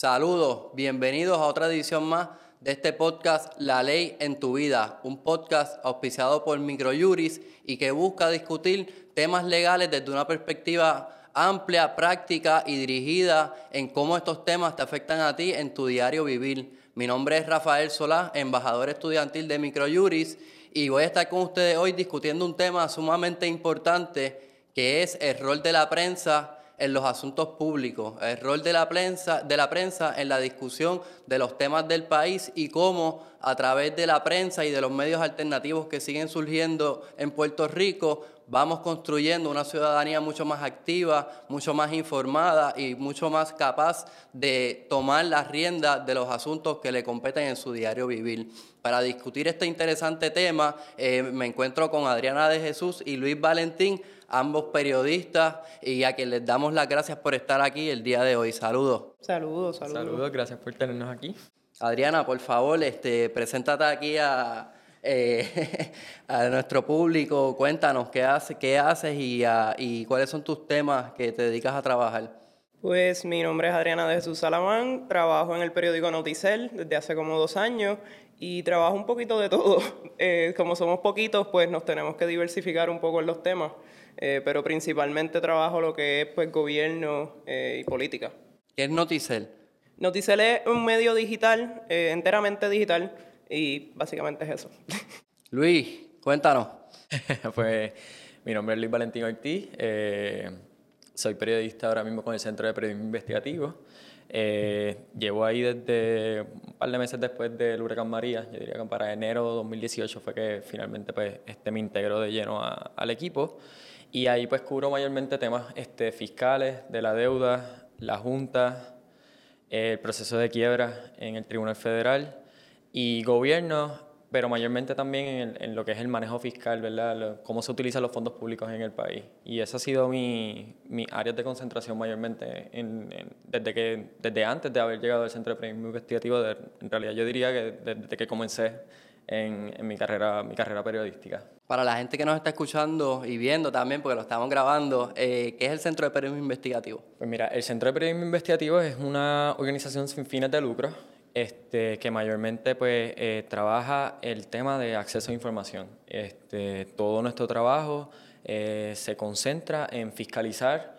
Saludos, bienvenidos a otra edición más de este podcast La Ley en tu Vida, un podcast auspiciado por Microjuris y que busca discutir temas legales desde una perspectiva amplia, práctica y dirigida en cómo estos temas te afectan a ti en tu diario vivir. Mi nombre es Rafael Solá, embajador estudiantil de Microjuris y voy a estar con ustedes hoy discutiendo un tema sumamente importante que es el rol de la prensa en los asuntos públicos, el rol de la prensa, de la prensa en la discusión de los temas del país y cómo a través de la prensa y de los medios alternativos que siguen surgiendo en Puerto Rico vamos construyendo una ciudadanía mucho más activa, mucho más informada y mucho más capaz de tomar las riendas de los asuntos que le competen en su diario vivir. Para discutir este interesante tema, eh, me encuentro con Adriana de Jesús y Luis Valentín, ambos periodistas, y a quienes les damos las gracias por estar aquí el día de hoy. Saludos. Saludos, saludos. Saludos, gracias por tenernos aquí. Adriana, por favor, este, preséntate aquí a, eh, a nuestro público, cuéntanos qué, hace, qué haces y, y cuáles son tus temas que te dedicas a trabajar. Pues mi nombre es Adriana de Jesús Salamán, trabajo en el periódico Noticel desde hace como dos años y trabajo un poquito de todo. Eh, como somos poquitos, pues nos tenemos que diversificar un poco en los temas, eh, pero principalmente trabajo lo que es pues gobierno y política. ¿Qué es Noticel? Noticel es un medio digital, enteramente digital, y básicamente es eso. Luis, cuéntanos. pues mi nombre es Luis Valentín Ortiz. Eh, soy periodista ahora mismo con el Centro de Periodismo Investigativo. Eh, llevo ahí desde un par de meses después del huracán María, yo diría que para enero de 2018 fue que finalmente pues, este, me integró de lleno al equipo. Y ahí pues cubro mayormente temas este, fiscales, de la deuda, la Junta, el proceso de quiebra en el Tribunal Federal y gobierno, pero mayormente también en, lo que es el manejo fiscal, ¿verdad? cómo se utilizan los fondos públicos en el país. Y esa ha sido mi, mi área de concentración mayormente desde, que, desde antes de haber llegado al Centro de Periodismo Investigativo. en realidad yo diría que desde que comencé en, en, mi, carrera, mi carrera periodística. Para la gente que nos está escuchando y viendo también, porque lo estamos grabando, eh, ¿qué es el Centro de Periodismo Investigativo? Pues mira, el Centro de Periodismo Investigativo es una organización sin fines de lucro este, que mayormente pues, eh, trabaja el tema de acceso a información. Este, todo nuestro trabajo eh, se concentra en fiscalizar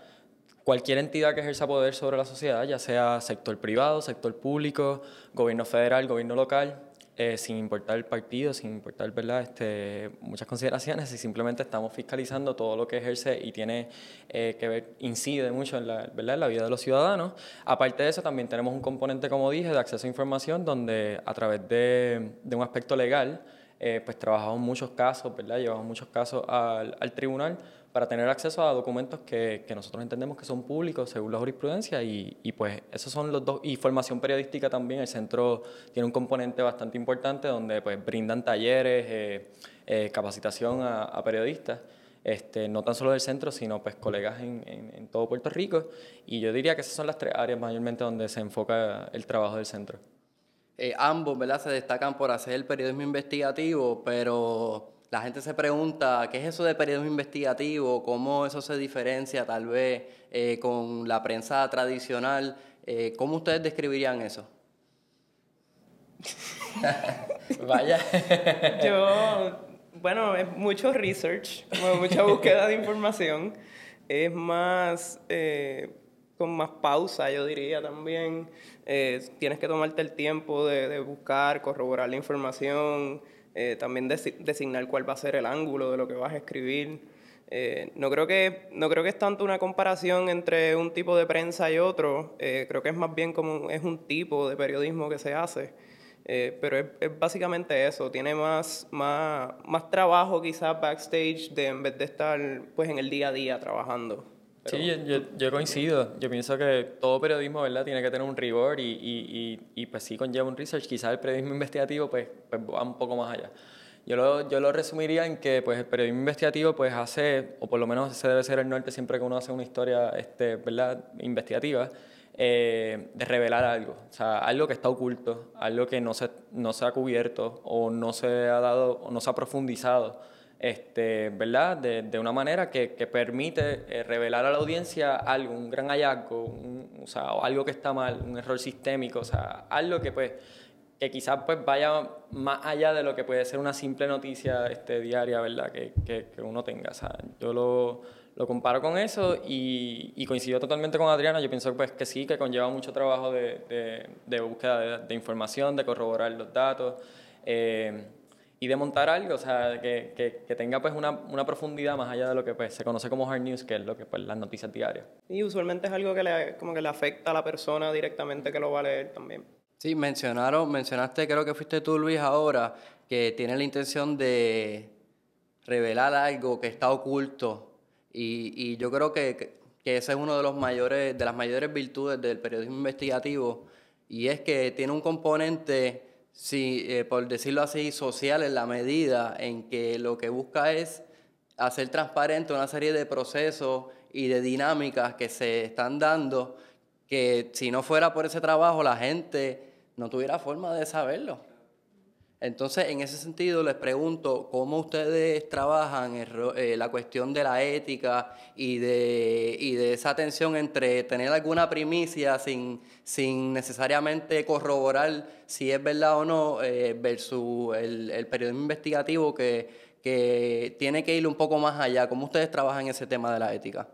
cualquier entidad que ejerza poder sobre la sociedad, ya sea sector privado, sector público, gobierno federal, gobierno local, eh, sin importar el partido, sin importar ¿verdad? Este, muchas consideraciones, y simplemente estamos fiscalizando todo lo que ejerce y tiene eh, que ver, incide mucho en la, ¿verdad? en la vida de los ciudadanos. Aparte de eso, también tenemos un componente, como dije, de acceso a información, donde a través de, de un aspecto legal, eh, pues trabajamos muchos casos, ¿verdad? llevamos muchos casos al, al tribunal para tener acceso a documentos que, que, nosotros entendemos que son públicos según la jurisprudencia y, y, pues esos son los dos, y formación periodística también, el centro tiene un componente bastante importante donde pues brindan talleres, eh, eh, capacitación a, a, periodistas, este, no tan solo del centro, sino pues colegas en, en, en, todo Puerto Rico y yo diría que esas son las tres áreas mayormente donde se enfoca el trabajo del centro. Eh, ambos, ¿verdad? Se destacan por hacer el periodismo investigativo, pero la gente se pregunta, ¿qué es eso de periodismo investigativo? ¿Cómo eso se diferencia tal vez eh, con la prensa tradicional? Eh, ¿Cómo ustedes describirían eso? Vaya. Yo, bueno, es mucho research, mucha búsqueda de información. Es más, eh, con más pausa, yo diría también. Eh, tienes que tomarte el tiempo de, de buscar, corroborar la información eh, también designar cuál va a ser el ángulo de lo que vas a escribir. Eh, no, creo que, no creo que es tanto una comparación entre un tipo de prensa y otro, eh, creo que es más bien como es un tipo de periodismo que se hace. Pero es, es, básicamente eso, tiene más, más, más trabajo quizás backstage de, en vez de estar pues, en el día a día trabajando. Sí, yo, yo, coincido. Yo pienso que todo periodismo, ¿verdad? Tiene que tener un rigor y, y, y, y pues sí conlleva un research. Quizás el periodismo investigativo pues, pues, va un poco más allá. Yo lo, yo lo resumiría en que pues, el periodismo investigativo pues hace, o por lo menos ese debe ser el norte siempre que uno hace una historia este, ¿verdad? investigativa, eh, de revelar algo. O sea, algo que está oculto, algo que no se, no se ha cubierto o no se ha dado, o no se ha profundizado este, ¿verdad? De, de una manera que, que permite eh, revelar a la audiencia algo, un gran hallazgo, un, o sea, algo que está mal, un error sistémico, o sea, algo que pues que quizás pues vaya más allá de lo que puede ser una simple noticia este, diaria, ¿verdad? Que, que, que uno tenga. O sea, yo lo, lo comparo con eso y, y, coincido totalmente con Adriana. Yo pienso pues, que sí, que conlleva mucho trabajo de, de, de búsqueda de, de, información, de corroborar los datos. Eh, y de montar algo, o sea, que, que, que, tenga pues una, una, profundidad más allá de lo que pues, se conoce como hard news, que es lo que pues las noticias diarias. Y usualmente es algo que le, como que le afecta a la persona directamente que lo va a leer también. Sí, mencionaron, mencionaste, creo que fuiste tú, Luis, ahora, que tiene la intención de revelar algo que está oculto. Y, y yo creo que, que ese es uno de los mayores, de las mayores virtudes del periodismo investigativo, y es que tiene un componente sí, eh, por decirlo así, social en la medida en que lo que busca es hacer transparente una serie de procesos y de dinámicas que se están dando que si no fuera por ese trabajo la gente no tuviera forma de saberlo. Entonces, en ese sentido, les pregunto cómo ustedes trabajan eh, la cuestión de la ética y de, y de esa tensión entre tener alguna primicia sin, necesariamente corroborar si es verdad o no, eh, versus el, el, periodismo investigativo que, que tiene que ir un poco más allá. ¿Cómo ustedes trabajan ese tema de la ética?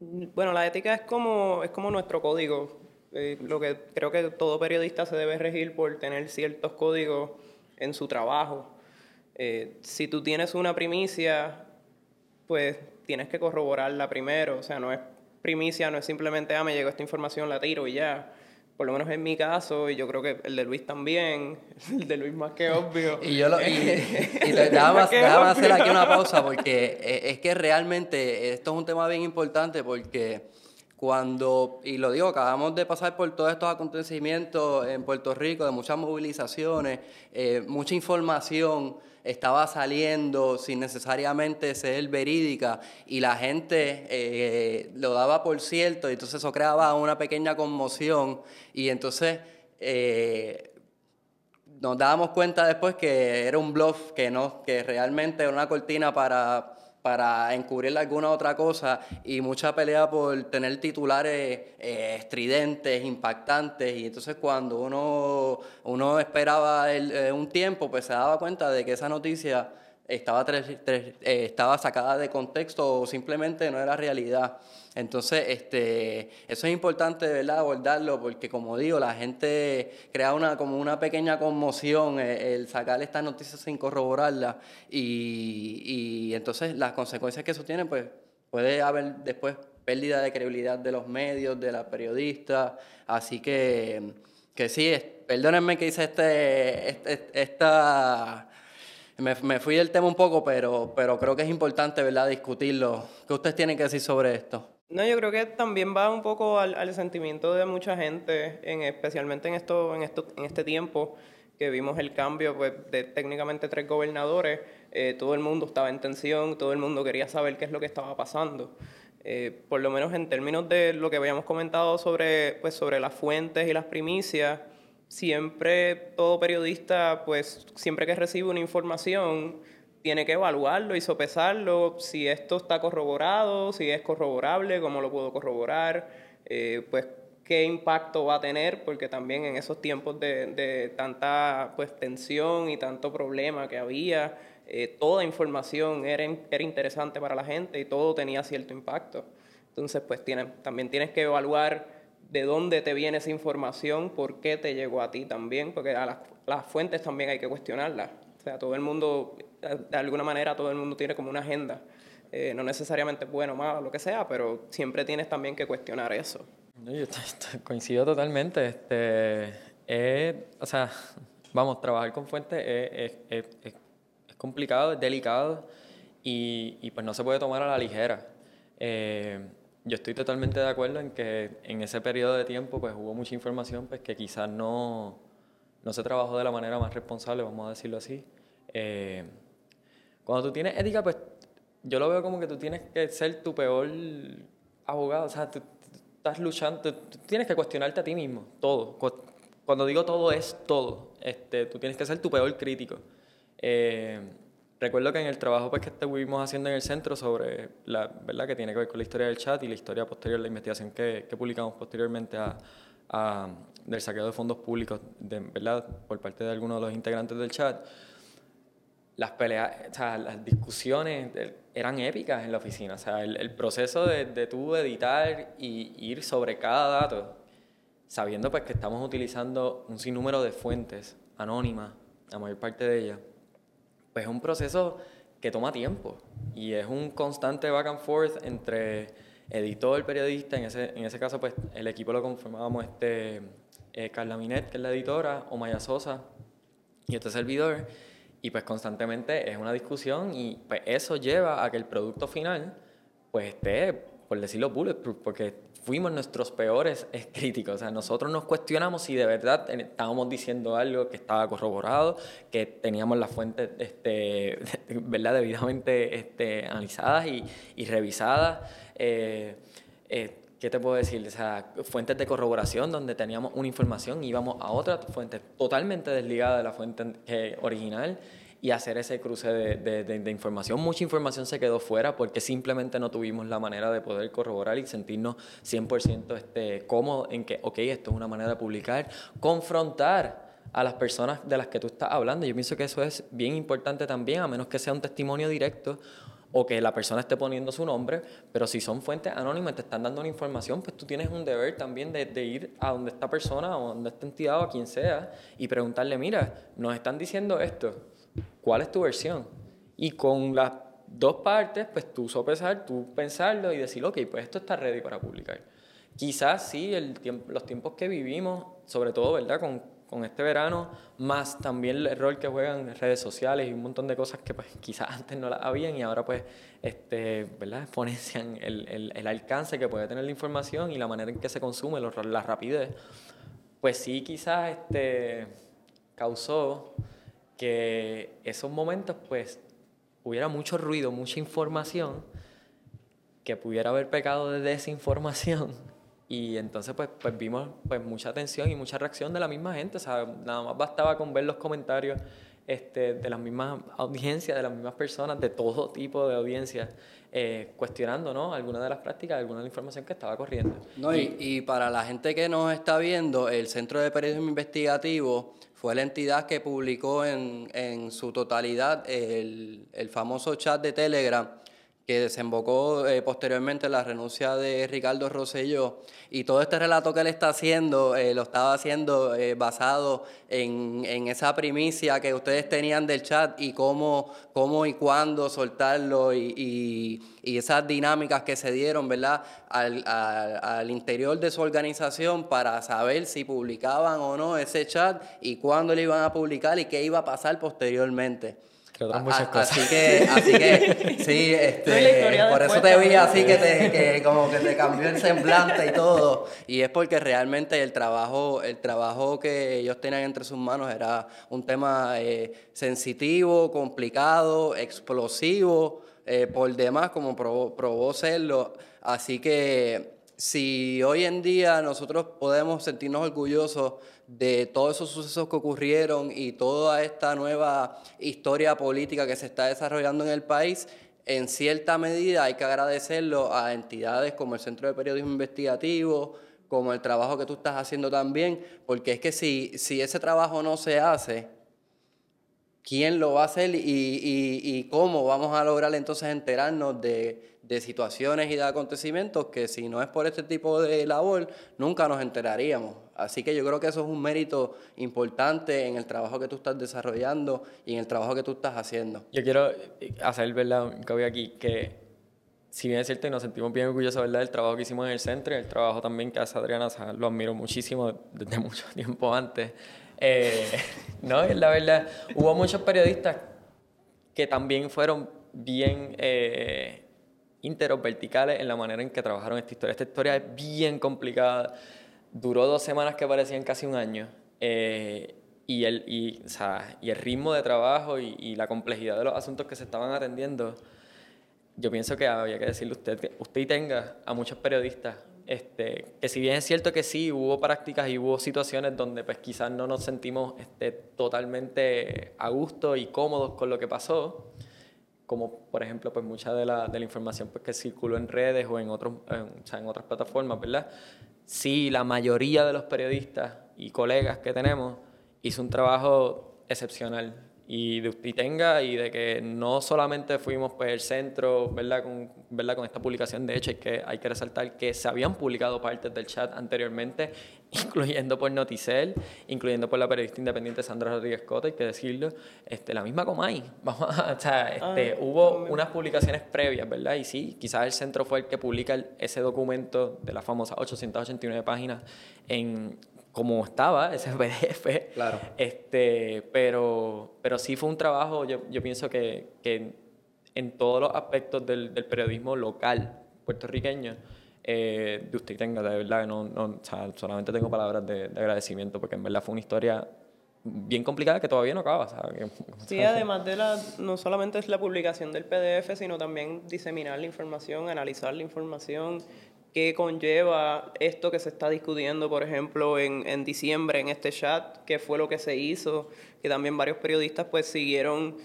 Bueno, la ética es como, es como nuestro código. Eh, lo que creo que todo periodista se debe regir por tener ciertos códigos en su trabajo. Eh, si tú tienes una primicia, pues tienes que corroborarla primero. O sea, no es primicia, no es simplemente, ah, me llegó esta información, la tiro y ya. Por lo menos en mi caso, y yo creo que el de Luis también, el de Luis más que obvio. y yo lo, y, y déjame, déjame hacer aquí una pausa, porque es que realmente esto es un tema bien importante, porque cuando, y lo digo, acabamos de pasar por todos estos acontecimientos en Puerto Rico, de muchas movilizaciones, eh, mucha información estaba saliendo sin necesariamente ser verídica y la gente eh, lo daba por cierto y entonces eso creaba una pequeña conmoción y entonces eh, nos dábamos cuenta después que era un bluff, que, no, que realmente era una cortina para para encubrir alguna otra cosa y mucha pelea por tener titulares eh, estridentes, impactantes. Y entonces cuando uno, uno esperaba el, eh, un tiempo pues se daba cuenta de que esa noticia estaba, tres, tres, eh, estaba sacada de contexto o simplemente no era realidad. Entonces, este, eso es importante, ¿verdad?, abordarlo, porque como digo, la gente crea una, como una pequeña conmoción eh, el, sacar estas noticias sin corroborarlas y, y entonces las consecuencias que eso tiene, pues puede haber después pérdida de credibilidad de los medios, de la periodista, así que, que sí, perdónenme que hice este, este esta me, me, fui del tema un poco, pero, pero creo que es importante, ¿verdad?, discutirlo. ¿Qué ustedes tienen que decir sobre esto? No, yo creo que también va un poco al, sentimiento de mucha gente, en, especialmente en, esto, en, esto, en este tiempo que vimos el cambio pues, de técnicamente tres gobernadores. Eh, todo el mundo estaba en tensión, todo el mundo quería saber qué es lo que estaba pasando. Eh, por lo menos en términos de lo que habíamos comentado sobre, pues, sobre las fuentes y las primicias, siempre todo periodista, pues siempre que recibe una información, tiene que evaluarlo y sopesarlo, si esto está corroborado, si es corroborable, cómo lo puedo corroborar, eh, pues qué impacto va a tener, porque también en esos tiempos de, de tanta pues, tensión y tanto problema que había, eh, toda información era, era interesante para la gente y todo tenía cierto impacto. Entonces, pues tiene, también tienes que evaluar de dónde te viene esa información, por qué te llegó a ti también, porque a las, fuentes también hay que cuestionarlas. O sea, todo el mundo, de alguna manera, todo el mundo tiene como una agenda. Eh, no necesariamente bueno malo, lo que sea, pero siempre tienes también que cuestionar eso. Coincido totalmente. Este, es, o sea, vamos, trabajar con fuentes es, complicado, es delicado y, y, pues no se puede tomar a la ligera. Eh, yo estoy totalmente de acuerdo en que en ese periodo de tiempo pues hubo mucha información pues que quizás no, no se trabajó de la manera más responsable, vamos a decirlo así. Eh, cuando tú tienes ética, pues yo lo veo como que tú tienes que ser tu peor abogado, o sea, tú, tú estás luchando, tú, tú, tienes que cuestionarte a ti mismo, todo. Cuando digo todo es todo, este, tú tienes que ser tu peor crítico. Eh, recuerdo que en el trabajo pues, que estuvimos haciendo en el centro sobre la verdad que tiene que ver con la historia del chat y la historia posterior, la investigación que, que publicamos posteriormente a, a, del saqueo de fondos públicos de, ¿verdad? por parte de algunos de los integrantes del chat, las peleas, o sea, las discusiones eran épicas en la oficina. O sea, el, proceso de, de tú editar y ir sobre cada dato, sabiendo pues que estamos utilizando un sinnúmero de fuentes anónimas, la mayor parte de ellas, pues es un proceso que toma tiempo y es un constante back and forth entre editor, periodista, en ese, en ese caso pues el equipo lo conformábamos este, eh, Carla Minet, que es la editora, o Maya Sosa y este servidor, y pues constantemente es una discusión y pues eso lleva a que el producto final pues esté, por decirlo bulletproof, porque fuimos nuestros peores críticos. O sea, nosotros nos cuestionamos si de verdad estábamos diciendo algo que estaba corroborado, que teníamos las fuentes este, ¿verdad? debidamente este, analizadas y, y revisadas. Eh, eh, ¿Qué te puedo decir? O sea, fuentes de corroboración donde teníamos una información, íbamos a otra fuente totalmente desligada de la fuente original y hacer ese cruce de, de, información. Mucha información se quedó fuera porque simplemente no tuvimos la manera de poder corroborar y sentirnos 100% este, cómodos en que, ok, esto es una manera de publicar, confrontar a las personas de las que tú estás hablando. Yo pienso que eso es bien importante también, a menos que sea un testimonio directo o que la persona esté poniendo su nombre, pero si son fuentes anónimas, te están dando una información, pues tú tienes un deber también de, de, ir a donde esta persona o donde esta entidad o a quien sea y preguntarle, mira, nos están diciendo esto, ¿cuál es tu versión? Y con las dos partes, pues tú sopesar, tú pensarlo y decir, ok, pues esto está ready para publicar. Quizás sí, el tiempo, los tiempos que vivimos, sobre todo, ¿verdad? Con, con este verano, más también el rol que juegan redes sociales y un montón de cosas que pues quizás antes no las habían y ahora pues, este, ¿verdad? Exponencian el, el, el alcance que puede tener la información y la manera en que se consume, la rapidez. Pues sí, quizás este, causó que esos momentos pues hubiera mucho ruido, mucha información, que pudiera haber pecado de desinformación. Y entonces pues, pues vimos pues mucha atención y mucha reacción de la misma gente. Sea, nada más bastaba con ver los comentarios este, de las mismas audiencias, de las mismas personas, de todo tipo de audiencias, eh, cuestionando ¿no? algunas de las prácticas, alguna de la información que estaba corriendo. No, y, y para la gente que nos está viendo, el Centro de Periodismo Investigativo fue la entidad que publicó en, en su totalidad el, el, famoso chat de Telegram que desembocó eh, posteriormente en la renuncia de Ricardo Rosselló. Y todo este relato que él está haciendo, eh, lo estaba haciendo eh, basado en, en, esa primicia que ustedes tenían del chat y cómo, cómo y cuándo soltarlo y, y, y esas dinámicas que se dieron, ¿verdad?, al, al, al, interior de su organización para saber si publicaban o no ese chat y cuándo lo iban a publicar y qué iba a pasar posteriormente muchas cosas. Así que, así que sí, este, por eso te vi así que, te, que como que te cambió el semblante y todo. Y es porque realmente el trabajo, el trabajo que ellos tenían entre sus manos era un tema eh, sensitivo, complicado, explosivo, eh, por demás, como probó, probó serlo. Así que si hoy en día nosotros podemos sentirnos orgullosos de todos esos sucesos que ocurrieron y toda esta nueva historia política que se está desarrollando en el país, en cierta medida hay que agradecerlo a entidades como el Centro de Periodismo Investigativo, como el trabajo que tú estás haciendo también, porque es que si, si ese trabajo no se hace, ¿quién lo va a hacer y, y, cómo vamos a lograr entonces enterarnos de, de situaciones y de acontecimientos que si no es por este tipo de labor, nunca nos enteraríamos. Así que yo creo que eso es un mérito importante en el trabajo que tú estás desarrollando y en el trabajo que tú estás haciendo. Yo quiero hacer, ¿verdad?, que voy aquí, que si bien es cierto y nos sentimos bien orgullosos, ¿verdad?, del trabajo que hicimos en el centro, el trabajo también que hace Adriana, o sea, lo admiro muchísimo desde mucho tiempo antes. Eh, no, la verdad, hubo muchos periodistas que también fueron bien... Eh, ínteros, verticales en la manera en que trabajaron esta historia. Esta historia es bien complicada duró dos semanas que parecían casi un año. Eh, y, el, y, o sea, y el ritmo de trabajo y, y, la complejidad de los asuntos que se estaban atendiendo, yo pienso que había que decirle usted que usted tenga a muchos periodistas este, que si bien es cierto que sí, hubo prácticas y hubo situaciones donde pues quizás no nos sentimos este, totalmente a gusto y cómodos con lo que pasó, como por ejemplo pues mucha de la, de la información pues, que circuló en redes o en, otros, o sea, en otras plataformas, ¿verdad? Sí, la mayoría de los periodistas y colegas que tenemos hizo un trabajo excepcional y de usted tenga y de que no solamente fuimos pues el centro, ¿verdad? Con, ¿verdad? con esta publicación, de hecho hay que, hay que resaltar que se habían publicado partes del chat anteriormente, incluyendo por Noticel, incluyendo por la periodista independiente Sandra Rodríguez Cota, hay que decirlo, este, la misma Comay, vamos o sea, este, ah, hubo unas publicaciones previas, ¿verdad? Y sí, quizás el centro fue el que publica ese documento de las famosas 889 páginas en como estaba ese PDF. Claro. Este, pero, pero sí fue un trabajo, yo, yo pienso que, que, en todos los aspectos del, del periodismo local puertorriqueño, eh, de usted tenga, de verdad, no, no o sea, solamente tengo palabras de, agradecimiento, porque en verdad fue una historia bien complicada que todavía no acaba. Sí, además de la, no solamente es la publicación del PDF, sino también diseminar la información, analizar la información qué conlleva esto que se está discutiendo, por ejemplo, en, en diciembre en este chat, qué fue lo que se hizo, que también varios periodistas pues siguieron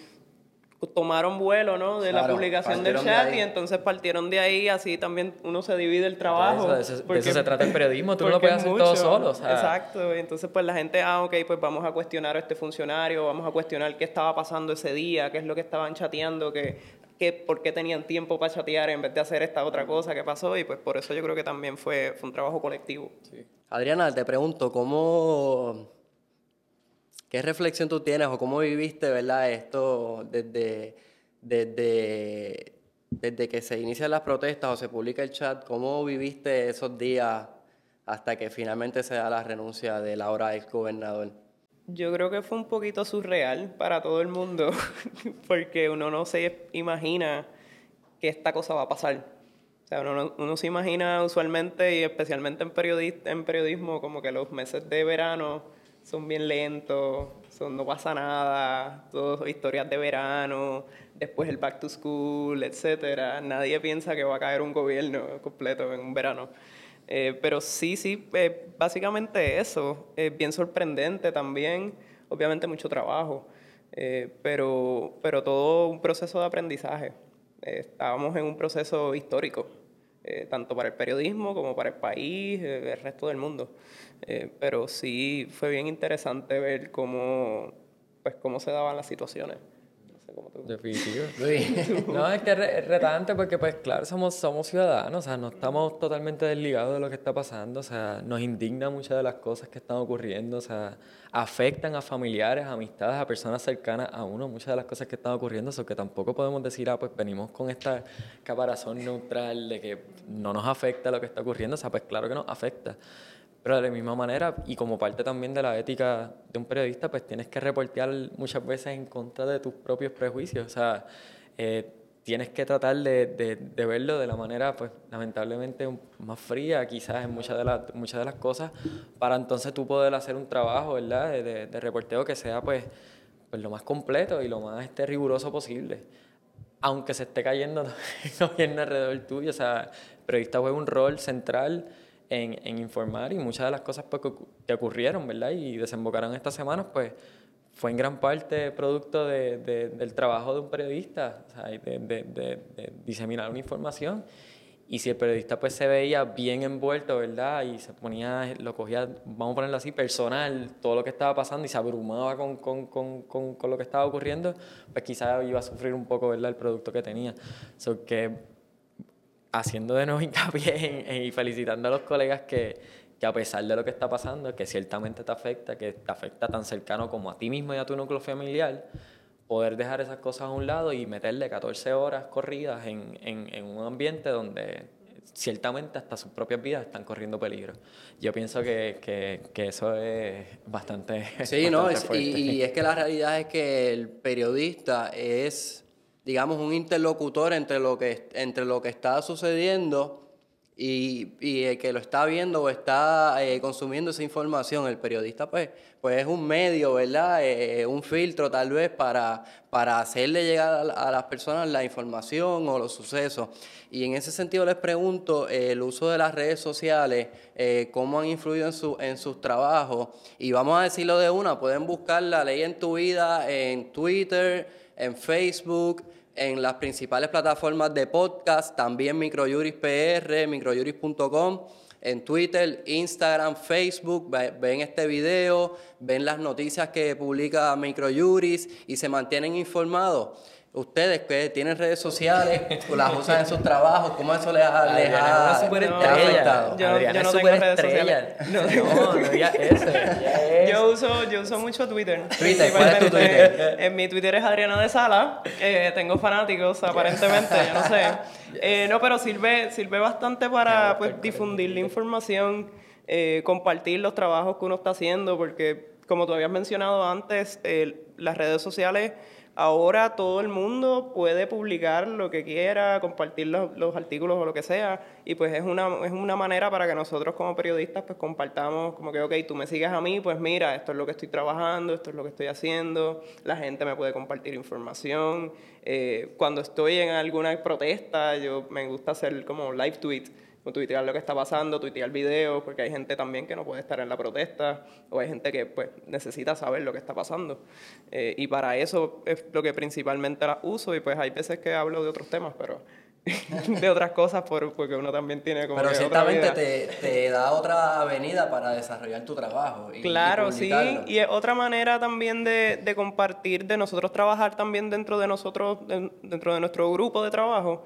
tomaron vuelo ¿no? de la publicación del chat y entonces partieron de ahí, así también uno se divide el trabajo. De eso, se trata el periodismo, tú no lo puedes hacer todo solo. Exacto, entonces pues la gente, ah, ok, pues vamos a cuestionar a este funcionario, vamos a cuestionar qué estaba pasando ese día, qué es lo que estaban chateando, que, que, por qué tenían tiempo para chatear en vez de hacer esta otra cosa que pasó y pues por eso yo creo que también fue, fue un trabajo colectivo. Adriana, te pregunto, ¿cómo ¿Qué reflexión tú tienes o cómo viviste, verdad, esto desde, desde, desde que se inician las protestas o se publica el chat? ¿Cómo viviste esos días hasta que finalmente se da la renuncia de la hora ex gobernador? Yo creo que fue un poquito surreal para todo el mundo, porque uno no se imagina que esta cosa va a pasar. O sea, uno, uno se imagina usualmente, y especialmente en, en periodismo, como que los meses de verano son bien lentos, son, no pasa nada, todo historias de verano, después el back to school, etcétera. Nadie piensa que va a caer un gobierno completo en un verano. Eh, pero sí, sí, eh, básicamente eso. Es bien sorprendente también, obviamente mucho trabajo, eh, pero, pero todo un proceso de aprendizaje. estábamos en un proceso histórico, tanto para el periodismo como para el país, el resto del mundo. Eh, pero sí fue bien interesante ver cómo, pues, cómo se daban las situaciones. Definitivo. no, es que es retante porque, pues, claro, somos, somos ciudadanos, o sea, no estamos totalmente desligados de lo que está pasando, o sea, nos indigna muchas de las cosas que están ocurriendo, o sea, afectan a familiares, a amistades, a personas cercanas a uno, muchas de las cosas que están ocurriendo, eso que tampoco podemos decir, ah, pues venimos con esta caparazón neutral de que no nos afecta lo que está ocurriendo, o sea, pues claro que nos afecta. Pero de la misma manera, y como parte también de la ética de un periodista, pues tienes que reportear muchas veces en contra de tus propios prejuicios. O sea, eh, tienes que tratar de, de, verlo de la manera, pues lamentablemente más fría, quizás en muchas de, las muchas de las cosas, para entonces tú poder hacer un trabajo, ¿verdad?, de, de reporteo que sea, pues, pues, lo más completo y lo más este, riguroso posible. Aunque se esté cayendo el gobierno alrededor tuyo, o sea, el periodista juega un rol central en, en, informar y muchas de las cosas pues, que, ocurrieron, ¿verdad? Y desembocaron estas semanas, pues fue en gran parte producto de, del trabajo de un periodista, de, de, diseminar una información. Y si el periodista pues se veía bien envuelto, ¿verdad? Y se ponía, lo cogía, vamos a ponerlo así, personal, todo lo que estaba pasando y se abrumaba con, con, con, con lo que estaba ocurriendo, pues quizás iba a sufrir un poco, ¿verdad? El producto que tenía. Que haciendo de nuevo hincapié y felicitando a los colegas que, que, a pesar de lo que está pasando, que ciertamente te afecta, que te afecta tan cercano como a ti mismo y a tu núcleo familiar, poder dejar esas cosas a un lado y meterle 14 horas corridas en, en, en un ambiente donde ciertamente hasta sus propias vidas están corriendo peligro. Yo pienso que, que, que eso es bastante... Sí, no, y, y es que la realidad es que el periodista es digamos, un interlocutor entre lo que, entre lo que está sucediendo y, y el que lo está viendo o está eh, consumiendo esa información. El periodista, pues, pues es un medio, ¿verdad? Eh, eh, un filtro tal vez para, para hacerle llegar a, las personas la información o los sucesos. Y en ese sentido les pregunto, el uso de las redes sociales, cómo han influido en, su, en sus trabajos. Y vamos a decirlo de una, pueden buscar la ley en tu vida en Twitter, en Facebook, en las principales plataformas de podcast, también Microjuris PR, microjuris.com, en Twitter, Instagram, Facebook, ven este video, ven las noticias que publica Microjuris y se mantienen informados. Ustedes que tienen redes sociales, las usan en sus trabajos, ¿cómo eso les ha, les ha, afectado? Yo, yo, no tengo redes sociales. No, no, no eso. Yo uso, yo uso mucho Twitter. Twitter, ¿cuál es tu Twitter? En mi Twitter es Adriana de Sala. Eh, tengo fanáticos, aparentemente, yo no sé. Eh, no, pero sirve, sirve bastante para pues, difundir la información, eh, compartir los trabajos que uno está haciendo, porque como tú habías mencionado antes, las redes sociales Ahora todo el mundo puede publicar lo que quiera, compartir los, artículos o lo que sea, y pues es una, es una manera para que nosotros como periodistas pues compartamos como que, ok, tú me sigues a mí, pues mira, esto es lo que estoy trabajando, esto es lo que estoy haciendo, la gente me puede compartir información. Eh, cuando estoy en alguna protesta, yo me gusta hacer como live tweets tuitear lo que está pasando, tuitear videos, porque hay gente también que no puede estar en la protesta, o hay gente que pues necesita saber lo que está pasando. Eh, y para eso es lo que principalmente las uso, y pues hay veces que hablo de otros temas, pero de otras cosas por, porque uno también tiene como pero ciertamente te, te, da otra avenida para desarrollar tu trabajo y, claro sí y es otra manera también de, de, compartir de nosotros trabajar también dentro de nosotros dentro de nuestro grupo de trabajo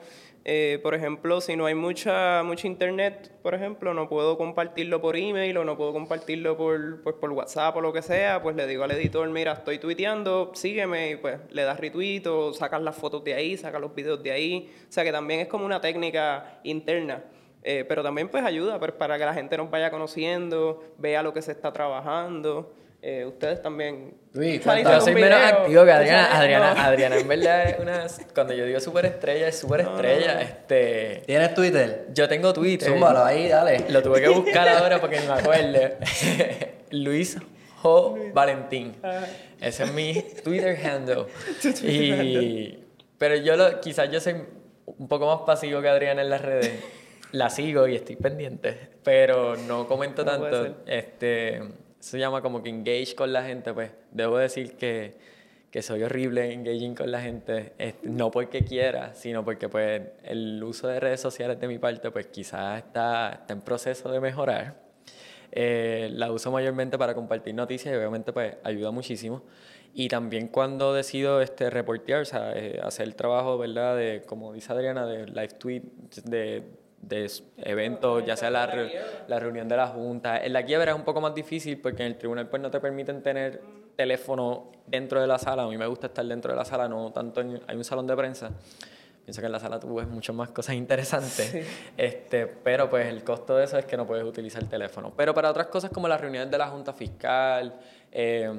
eh, por ejemplo, si no hay mucha, mucha internet, por ejemplo, no puedo compartirlo por email o no puedo compartirlo por, pues, por WhatsApp o lo que sea, pues le digo al editor, mira, estoy tuiteando, sígueme y pues le das retweet o sacas las fotos de ahí, sacas los videos de ahí. O sea que también es como una técnica interna. Eh, pero también pues ayuda pues, para que la gente nos vaya conociendo, vea lo que se está trabajando. Eh, ustedes también. Yo soy menos activo que Adriana. Adriana, Adriana, en verdad es una. Cuando yo digo super estrella, es super estrella. Este, ¿Tienes Twitter? Yo tengo Twitter. Zúmbalo ahí, dale. Lo tuve que buscar ahora porque ni me acuerdo. Luis Jo Valentín. Ese es mi Twitter handle. y, pero yo lo, quizás yo soy un poco más pasivo que Adriana en las redes. La sigo y estoy pendiente, pero no comento tanto. Este se llama como que engage con la gente, pues debo decir que, que soy horrible engaging con la gente, no porque quiera, sino porque pues el uso de redes sociales de mi parte pues quizás está, está en proceso de mejorar. Eh, la uso mayormente para compartir noticias y obviamente pues ayuda muchísimo. Y también cuando decido este, reportear, o sea, eh, hacer el trabajo, ¿verdad? De, como dice Adriana, de live tweet, de de eventos, ya sea la, la, reunión de la Junta. En la quiebra es un poco más difícil porque en el tribunal pues no te permiten tener teléfono dentro de la sala. A mí me gusta estar dentro de la sala, no tanto en, hay un salón de prensa. Pienso que en la sala tú ves muchas más cosas interesantes, este, pero pues el costo de eso es que no puedes utilizar el teléfono. Pero para otras cosas como las reuniones de la Junta Fiscal, eh,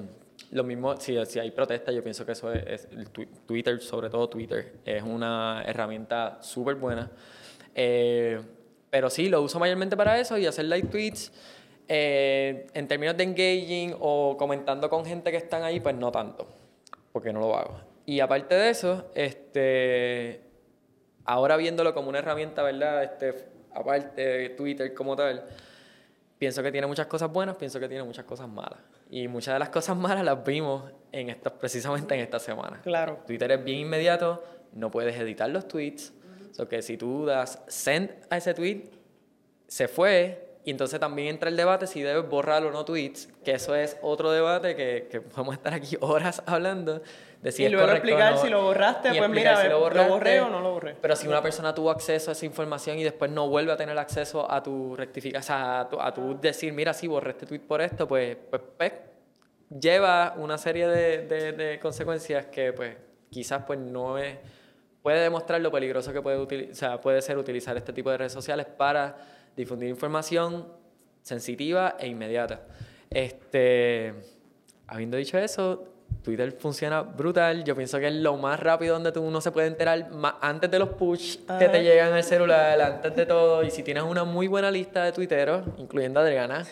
lo mismo, si, si hay protestas, yo pienso que eso es, el Twitter, sobre todo Twitter, es una herramienta súper buena. Eh, pero sí, lo uso mayormente para eso y hacer live tweets. Eh, en términos de engaging o comentando con gente que están ahí, pues no tanto, porque no lo hago. Y aparte de eso, este, ahora viéndolo como una herramienta, ¿verdad? Este, aparte de Twitter como tal, pienso que tiene muchas cosas buenas, pienso que tiene muchas cosas malas. Y muchas de las cosas malas las vimos en esta, precisamente en esta semana. Claro. Twitter es bien inmediato, no puedes editar los tweets, So que si tú das send a ese tweet, se fue, y entonces también entra el debate si debes borrar o no tweets, que eso es otro debate que, que podemos estar aquí horas hablando. De si y luego explicar si lo borraste, pues mira, si lo, borré o no lo borré. Pero si una persona tuvo acceso a esa información y después no vuelve a tener acceso a tu rectificación, a tu, a tu decir, mira, si borré este tweet por esto, pues, pues, pues lleva una serie de, de, de consecuencias que pues quizás pues no es puede demostrar lo peligroso que puede, puede ser utilizar este tipo de redes sociales para difundir información sensitiva e inmediata. Este, habiendo dicho eso, Twitter funciona brutal. Yo pienso que es lo más rápido donde tú uno se puede enterar antes de los push que te llegan al celular, antes de todo. Y si tienes una muy buena lista de tuiteros, incluyendo Adriana,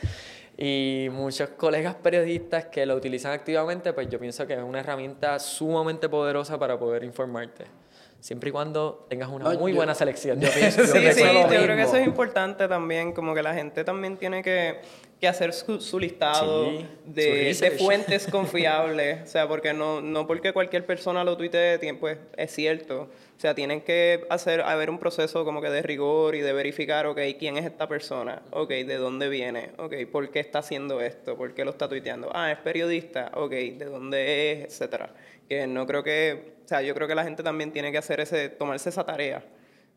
y muchos colegas periodistas que lo utilizan activamente, pues yo pienso que es una herramienta sumamente poderosa para poder informarte. Siempre y cuando tengas una muy buena selección. Yo pienso, sí, sí, yo creo que eso es importante también, como que la gente también tiene que, que hacer su, listado de, de, fuentes confiables, o sea, porque no, no porque cualquier persona lo tuitee, pues es cierto. O sea, tienen que hacer, haber un proceso como que de rigor y de verificar, ok, quién es esta persona, ok, de dónde viene, ok, por qué está haciendo esto, por qué lo está tuiteando, ah, es periodista, ok, de dónde es, etcétera. Que no creo que, o sea, yo creo que la gente también tiene que hacer ese, tomarse esa tarea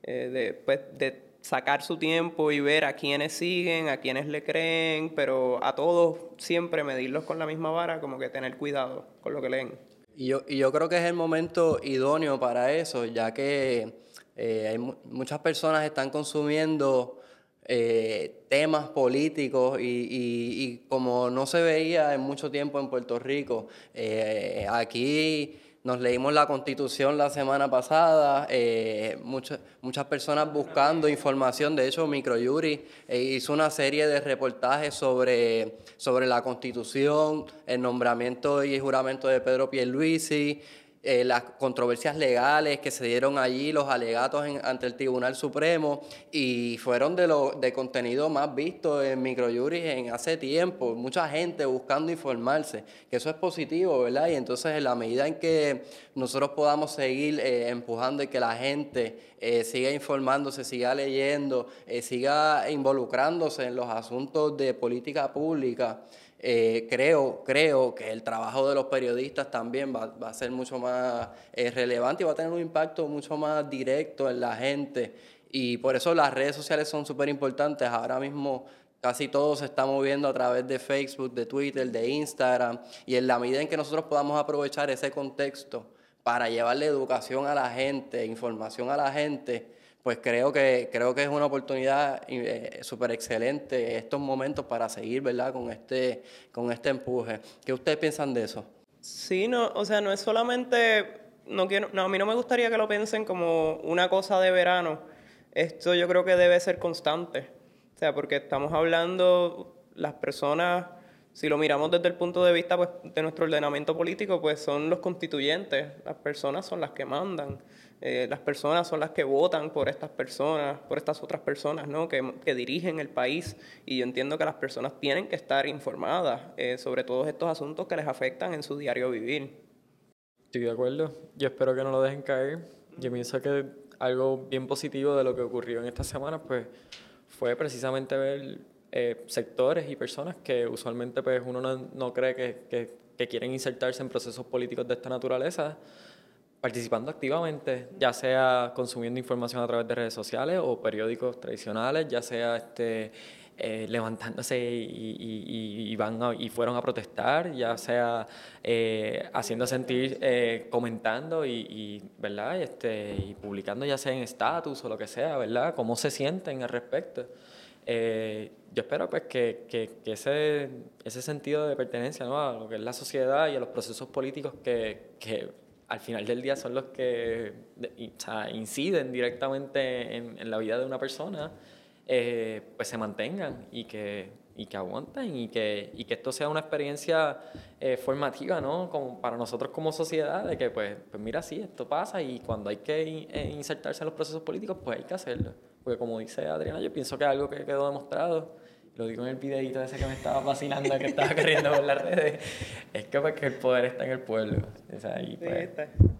eh, de, pues, de sacar su tiempo y ver a quiénes siguen, a quiénes le creen, pero a todos siempre medirlos con la misma vara, como que tener cuidado con lo que leen. Y yo, y yo creo que es el momento idóneo para eso, ya que eh, hay muchas personas están consumiendo eh, temas políticos y, y, como no se veía en mucho tiempo en Puerto Rico, eh, aquí nos leímos la constitución la semana pasada, eh, muchas, muchas personas buscando información. De hecho, Microyuri eh, hizo una serie de reportajes sobre, sobre la constitución, el nombramiento y juramento de Pedro Pierluisi, eh, las controversias legales que se dieron allí, los alegatos ante el Tribunal Supremo, y fueron de, lo, de contenido más visto en microjuris en hace tiempo, mucha gente buscando informarse, que eso es positivo, ¿verdad? Y entonces en la medida en que nosotros podamos seguir eh, empujando y que la gente eh, siga informándose, siga leyendo, siga involucrándose en los asuntos de política pública, eh, creo, creo que el trabajo de los periodistas también va, a ser mucho más eh, relevante y va a tener un impacto mucho más directo en la gente. Y por eso las redes sociales son súper importantes. Ahora mismo casi todo se está moviendo a través de Facebook, de Twitter, de Instagram. Y en la medida en que nosotros podamos aprovechar ese contexto para llevarle educación a la gente, información a la gente, pues creo que, creo que es una oportunidad eh, súper excelente estos momentos para seguir, ¿verdad? Con este, con este empuje. ¿Qué ustedes piensan de eso? Sí, no, o sea, no es solamente, no quiero, no, a mí no me gustaría que lo piensen como una cosa de verano. Esto yo creo que debe ser constante. O sea, porque estamos hablando, las personas, si lo miramos desde el punto de vista pues, de nuestro ordenamiento político, pues son los constituyentes, las personas son las que mandan. Eh, las personas son las que votan por estas personas, por estas otras personas ¿no? que, que, dirigen el país. Y yo entiendo que las personas tienen que estar informadas eh, sobre todos estos asuntos que les afectan en su diario vivir. Estoy de acuerdo. Yo espero que no lo dejen caer. Yo pienso que algo bien positivo de lo que ocurrió en esta semana pues, fue precisamente ver eh, sectores y personas que usualmente pues, uno no, no cree que, que, que quieren insertarse en procesos políticos de esta naturaleza participando activamente, ya sea consumiendo información a través de redes sociales o periódicos tradicionales, ya sea este, eh, levantándose y, van y fueron a protestar, ya sea eh, haciendo sentir, eh, comentando y, ¿verdad? Este, y publicando ya sea en estatus o lo que sea, ¿verdad? Cómo se sienten al respecto. Yo espero pues que, que, ese, ese sentido de pertenencia ¿no? a lo que es la sociedad y a los procesos políticos que, que al final del día son los que inciden directamente en, la vida de una persona, eh, pues se mantengan y que, y que aguanten y que, y que esto sea una experiencia eh, formativa, ¿no? Como para nosotros como sociedad, de que pues, pues mira, sí, esto pasa y cuando hay que eh, insertarse en los procesos políticos, pues hay que hacerlo. Porque como dice Adriana, yo pienso que algo que quedó demostrado lo digo en el videito ese que me estaba fascinando, que estaba corriendo por las redes, es que, pues, que el poder está en el pueblo. O sea, y, pues,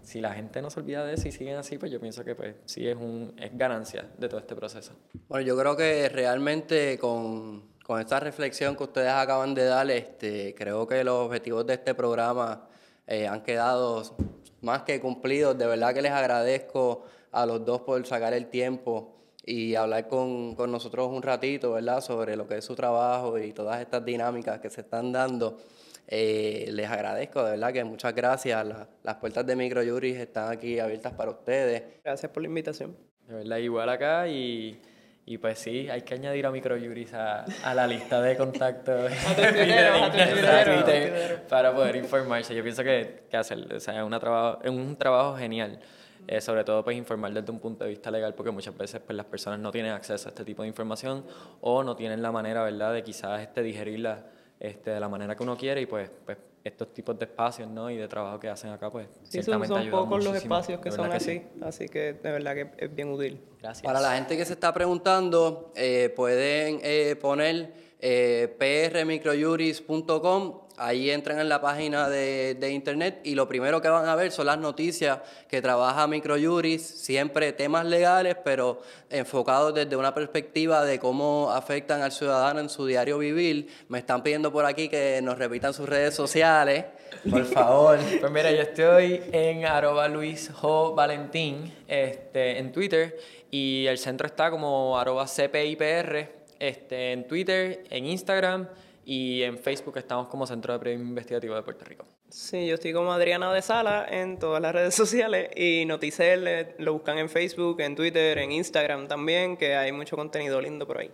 si la gente no se olvida de eso y siguen así, pues yo pienso que pues, sí es, un, es ganancia de todo este proceso. Bueno, yo creo que realmente con, con esta reflexión que ustedes acaban de dar, este, creo que los objetivos de este programa eh, han quedado más que cumplidos. De verdad que les agradezco a los dos por sacar el tiempo y hablar con, con, nosotros un ratito, ¿verdad?, sobre lo que es su trabajo y todas estas dinámicas que se están dando. Eh, les agradezco, de verdad que muchas gracias. las puertas de Microjuris están aquí abiertas para ustedes. Gracias por la invitación. De verdad, igual acá y, y pues sí, hay que añadir a Microjuris a, a la lista de contactos para poder informarse. Yo pienso que, que hacer, o sea, es, una trabajo, es un trabajo genial. Eh, sobre todo pues informar desde un punto de vista legal porque muchas veces pues las personas no tienen acceso a este tipo de información o no tienen la manera verdad de quizás este digerirla este, de la manera que uno quiere y pues, pues estos tipos de espacios ¿no? y de trabajo que hacen acá, pues sí, son, son pocos los espacios que son así, así que de verdad que es bien útil. Gracias. Para la gente que se está preguntando, eh, pueden eh, poner eh, prmicrojuris.com Ahí entran en la página de, internet y lo primero que van a ver son las noticias que trabaja Microjuris, siempre temas legales, pero enfocados desde una perspectiva de cómo afectan al ciudadano en su diario vivir. Me están pidiendo por aquí que nos repitan sus redes sociales, por favor. pues mira, yo estoy en arroba Luis Valentín este, en Twitter y el centro está como arroba CPIPR este, en Twitter, en Instagram y en Facebook estamos como Centro de Periodismo Investigativo de Puerto Rico. Sí, yo estoy como Adriana de Sala en todas las redes sociales y Noticel eh, lo buscan en Facebook, en Twitter, en Instagram también, que hay mucho contenido lindo por ahí.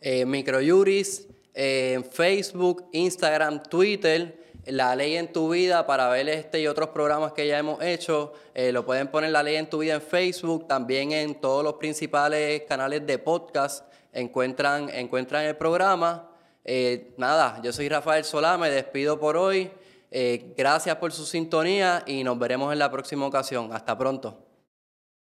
Eh, Microjuris, eh, en Facebook, Instagram, Twitter. La ley en tu vida para ver este y otros programas que ya hemos hecho. Eh, lo pueden poner la ley en tu vida en Facebook, también en todos los principales canales de podcast. Encuentran, encuentran el programa. Eh, nada, yo soy Rafael Solá, me despido por hoy. Eh, gracias por su sintonía y nos veremos en la próxima ocasión. Hasta pronto.